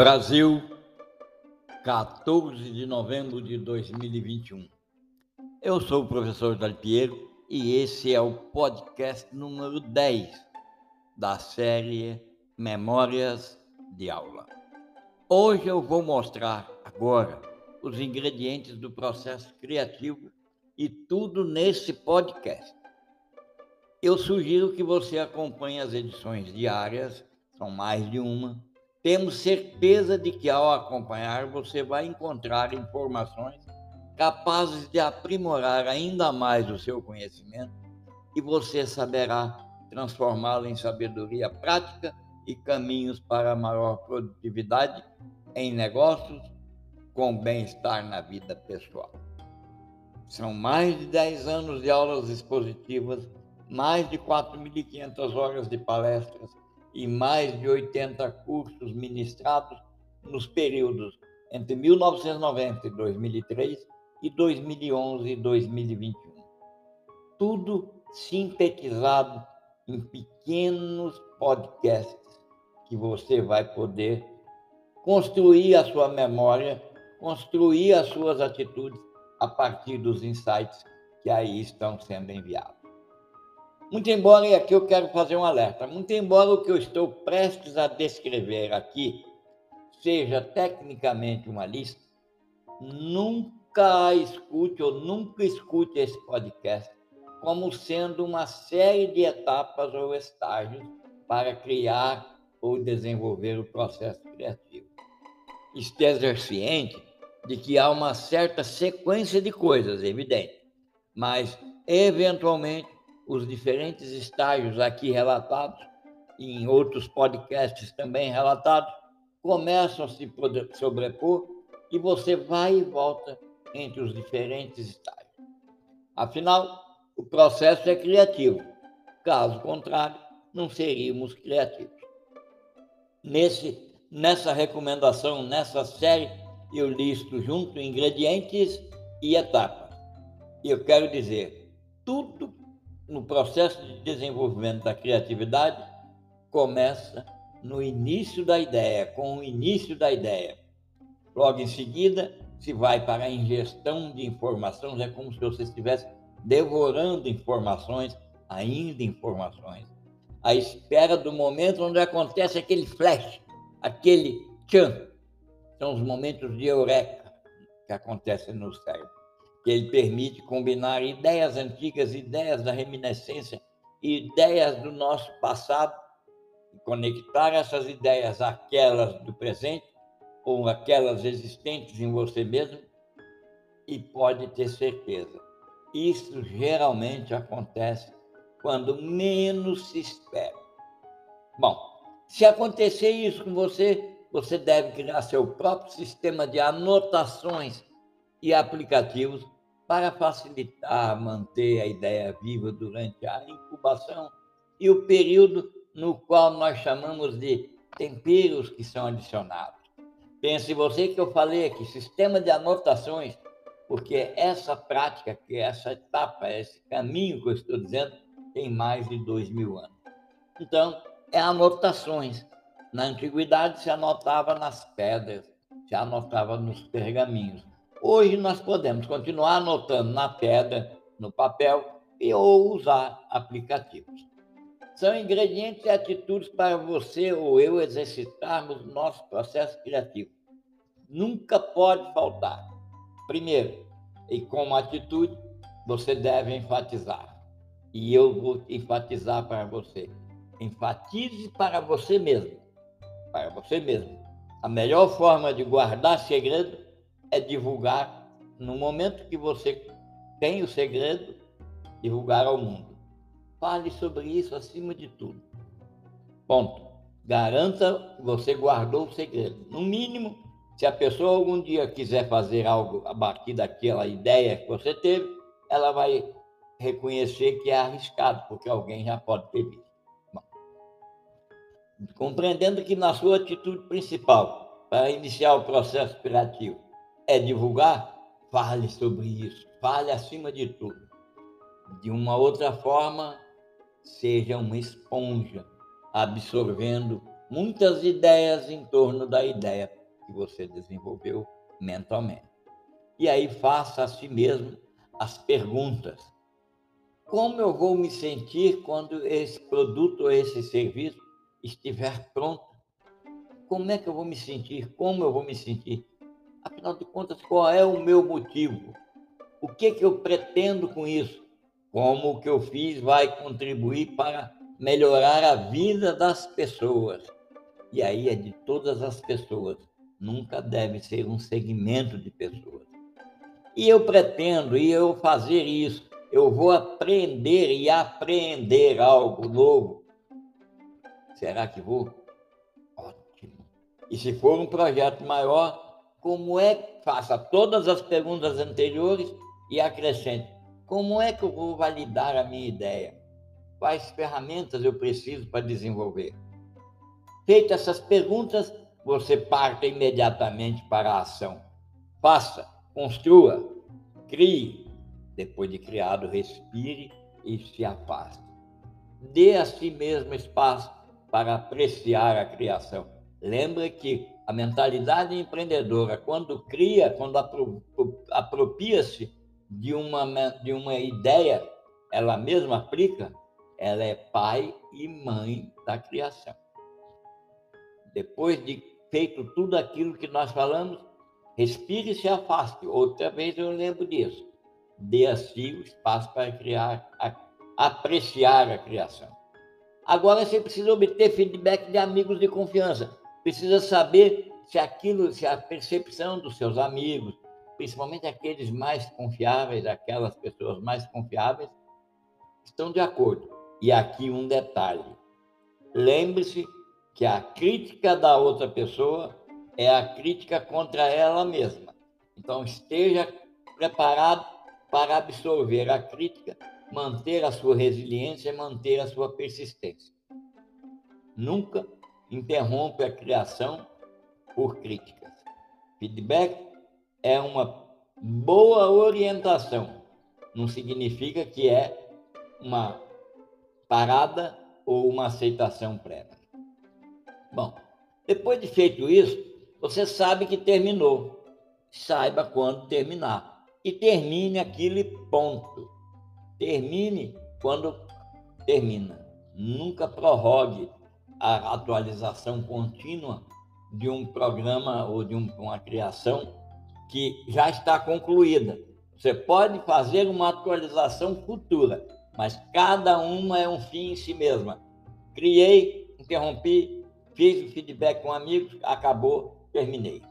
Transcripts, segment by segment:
Brasil, 14 de novembro de 2021. Eu sou o professor Dalpiero e esse é o podcast número 10 da série Memórias de Aula. Hoje eu vou mostrar agora os ingredientes do processo criativo e tudo nesse podcast. Eu sugiro que você acompanhe as edições diárias, são mais de uma temos certeza de que ao acompanhar você vai encontrar informações capazes de aprimorar ainda mais o seu conhecimento e você saberá transformá-lo em sabedoria prática e caminhos para maior produtividade em negócios com bem-estar na vida pessoal. São mais de 10 anos de aulas expositivas, mais de 4.500 horas de palestras, e mais de 80 cursos ministrados nos períodos entre 1990 e 2003 e 2011 e 2021. Tudo sintetizado em pequenos podcasts que você vai poder construir a sua memória, construir as suas atitudes a partir dos insights que aí estão sendo enviados. Muito embora, e aqui eu quero fazer um alerta, muito embora o que eu estou prestes a descrever aqui seja tecnicamente uma lista, nunca escute ou nunca escute esse podcast como sendo uma série de etapas ou estágios para criar ou desenvolver o processo criativo. Esteja ciente de que há uma certa sequência de coisas, evidente, mas eventualmente os diferentes estágios aqui relatados, e em outros podcasts também relatados, começam a se sobrepor e você vai e volta entre os diferentes estágios. Afinal, o processo é criativo. Caso contrário, não seríamos criativos. Nesse, nessa recomendação, nessa série, eu listo junto ingredientes e etapas. E eu quero dizer, tudo no processo de desenvolvimento da criatividade começa no início da ideia, com o início da ideia. Logo em seguida, se vai para a ingestão de informações, é como se você estivesse devorando informações, ainda informações. A espera do momento onde acontece aquele flash, aquele tchan. São os momentos de eureka que acontecem no cérebro que ele permite combinar ideias antigas, ideias da reminiscência, ideias do nosso passado, e conectar essas ideias àquelas do presente ou aquelas existentes em você mesmo, e pode ter certeza, isso geralmente acontece quando menos se espera. Bom, se acontecer isso com você, você deve criar seu próprio sistema de anotações e aplicativos para facilitar manter a ideia viva durante a incubação e o período no qual nós chamamos de temperos que são adicionados. Pense você que eu falei aqui, sistema de anotações, porque essa prática, que é essa etapa, esse caminho que eu estou dizendo, tem mais de dois mil anos. Então, é anotações. Na antiguidade se anotava nas pedras, se anotava nos pergaminhos. Hoje nós podemos continuar anotando na pedra, no papel e ou usar aplicativos. São ingredientes e atitudes para você ou eu exercitarmos nosso processo criativo. Nunca pode faltar. Primeiro, e como atitude, você deve enfatizar. E eu vou enfatizar para você. Enfatize para você mesmo. Para você mesmo. A melhor forma de guardar segredo é divulgar, no momento que você tem o segredo, divulgar ao mundo. Fale sobre isso acima de tudo. Ponto. Garanta você guardou o segredo. No mínimo, se a pessoa algum dia quiser fazer algo a partir daquela ideia que você teve, ela vai reconhecer que é arriscado, porque alguém já pode ter visto. Bom, compreendendo que na sua atitude principal, para iniciar o processo criativo, é divulgar, fale sobre isso, fale acima de tudo. De uma outra forma, seja uma esponja, absorvendo muitas ideias em torno da ideia que você desenvolveu mentalmente. E aí faça a si mesmo as perguntas. Como eu vou me sentir quando esse produto ou esse serviço estiver pronto? Como é que eu vou me sentir? Como eu vou me sentir? Afinal de contas, qual é o meu motivo? O que, que eu pretendo com isso? Como o que eu fiz vai contribuir para melhorar a vida das pessoas? E aí é de todas as pessoas, nunca deve ser um segmento de pessoas. E eu pretendo, e eu fazer isso, eu vou aprender e apreender algo novo. Será que vou? Ótimo. E se for um projeto maior, como é faça todas as perguntas anteriores e acrescente como é que eu vou validar a minha ideia? Quais ferramentas eu preciso para desenvolver? Feitas essas perguntas, você parte imediatamente para a ação. Faça, construa, crie. Depois de criado, respire e se afaste. Dê a si mesmo espaço para apreciar a criação. Lembre que a mentalidade empreendedora, quando cria, quando apropria-se de uma, de uma ideia, ela mesma aplica, ela é pai e mãe da criação. Depois de feito tudo aquilo que nós falamos, respire e se afaste. Outra vez eu lembro disso. Dê a si o espaço para criar, a, apreciar a criação. Agora você precisa obter feedback de amigos de confiança precisa saber se aquilo, se a percepção dos seus amigos, principalmente aqueles mais confiáveis, aquelas pessoas mais confiáveis, estão de acordo. E aqui um detalhe: lembre-se que a crítica da outra pessoa é a crítica contra ela mesma. Então, esteja preparado para absorver a crítica, manter a sua resiliência, manter a sua persistência. Nunca interrompe a criação por críticas. Feedback é uma boa orientação, não significa que é uma parada ou uma aceitação prévia. Bom, depois de feito isso, você sabe que terminou. Saiba quando terminar. E termine aquele ponto. Termine quando termina. Nunca prorrogue a atualização contínua de um programa ou de um, uma criação que já está concluída. Você pode fazer uma atualização futura, mas cada uma é um fim em si mesma. Criei, interrompi, fiz o feedback com amigos, acabou, terminei.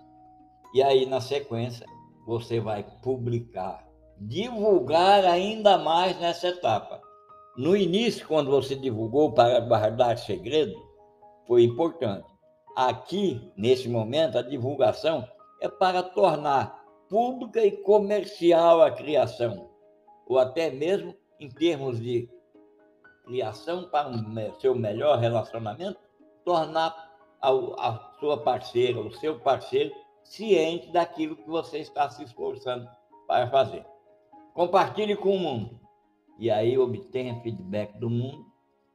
E aí, na sequência, você vai publicar, divulgar ainda mais nessa etapa. No início, quando você divulgou para guardar segredo, foi importante. Aqui, nesse momento, a divulgação é para tornar pública e comercial a criação, ou até mesmo em termos de criação para um seu melhor relacionamento, tornar a, a sua parceira, o seu parceiro, ciente daquilo que você está se esforçando para fazer. Compartilhe com o mundo e aí obtenha feedback do mundo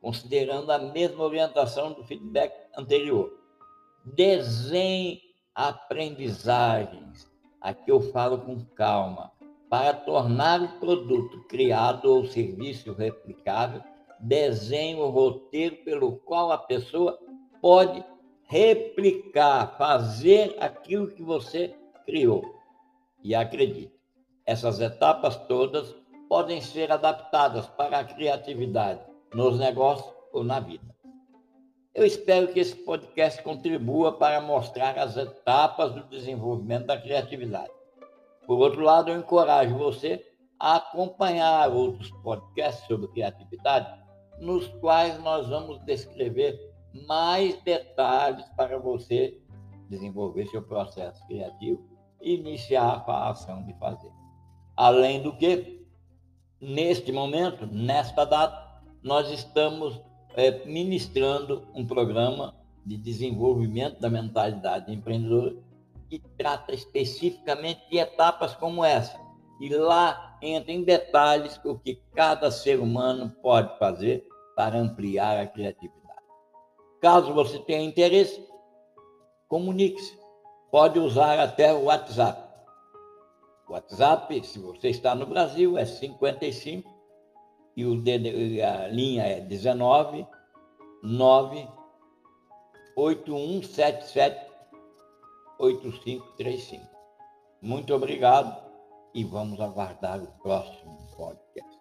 considerando a mesma orientação do feedback anterior. Desenhe aprendizagens. Aqui eu falo com calma. Para tornar o produto criado ou serviço replicável, desenhe o roteiro pelo qual a pessoa pode replicar, fazer aquilo que você criou. E acredite, essas etapas todas podem ser adaptadas para a criatividade nos negócios ou na vida. Eu espero que esse podcast contribua para mostrar as etapas do desenvolvimento da criatividade. Por outro lado, eu encorajo você a acompanhar outros podcasts sobre criatividade, nos quais nós vamos descrever mais detalhes para você desenvolver seu processo criativo e iniciar a ação de fazer. Além do que, neste momento, nesta data, nós estamos é, ministrando um programa de desenvolvimento da mentalidade empreendedora que trata especificamente de etapas como essa. E lá entra em detalhes o que cada ser humano pode fazer para ampliar a criatividade. Caso você tenha interesse, comunique-se. Pode usar até o WhatsApp. O WhatsApp, se você está no Brasil, é 55 e o a linha é 19 9 8177 8535. Muito obrigado e vamos aguardar o próximo podcast.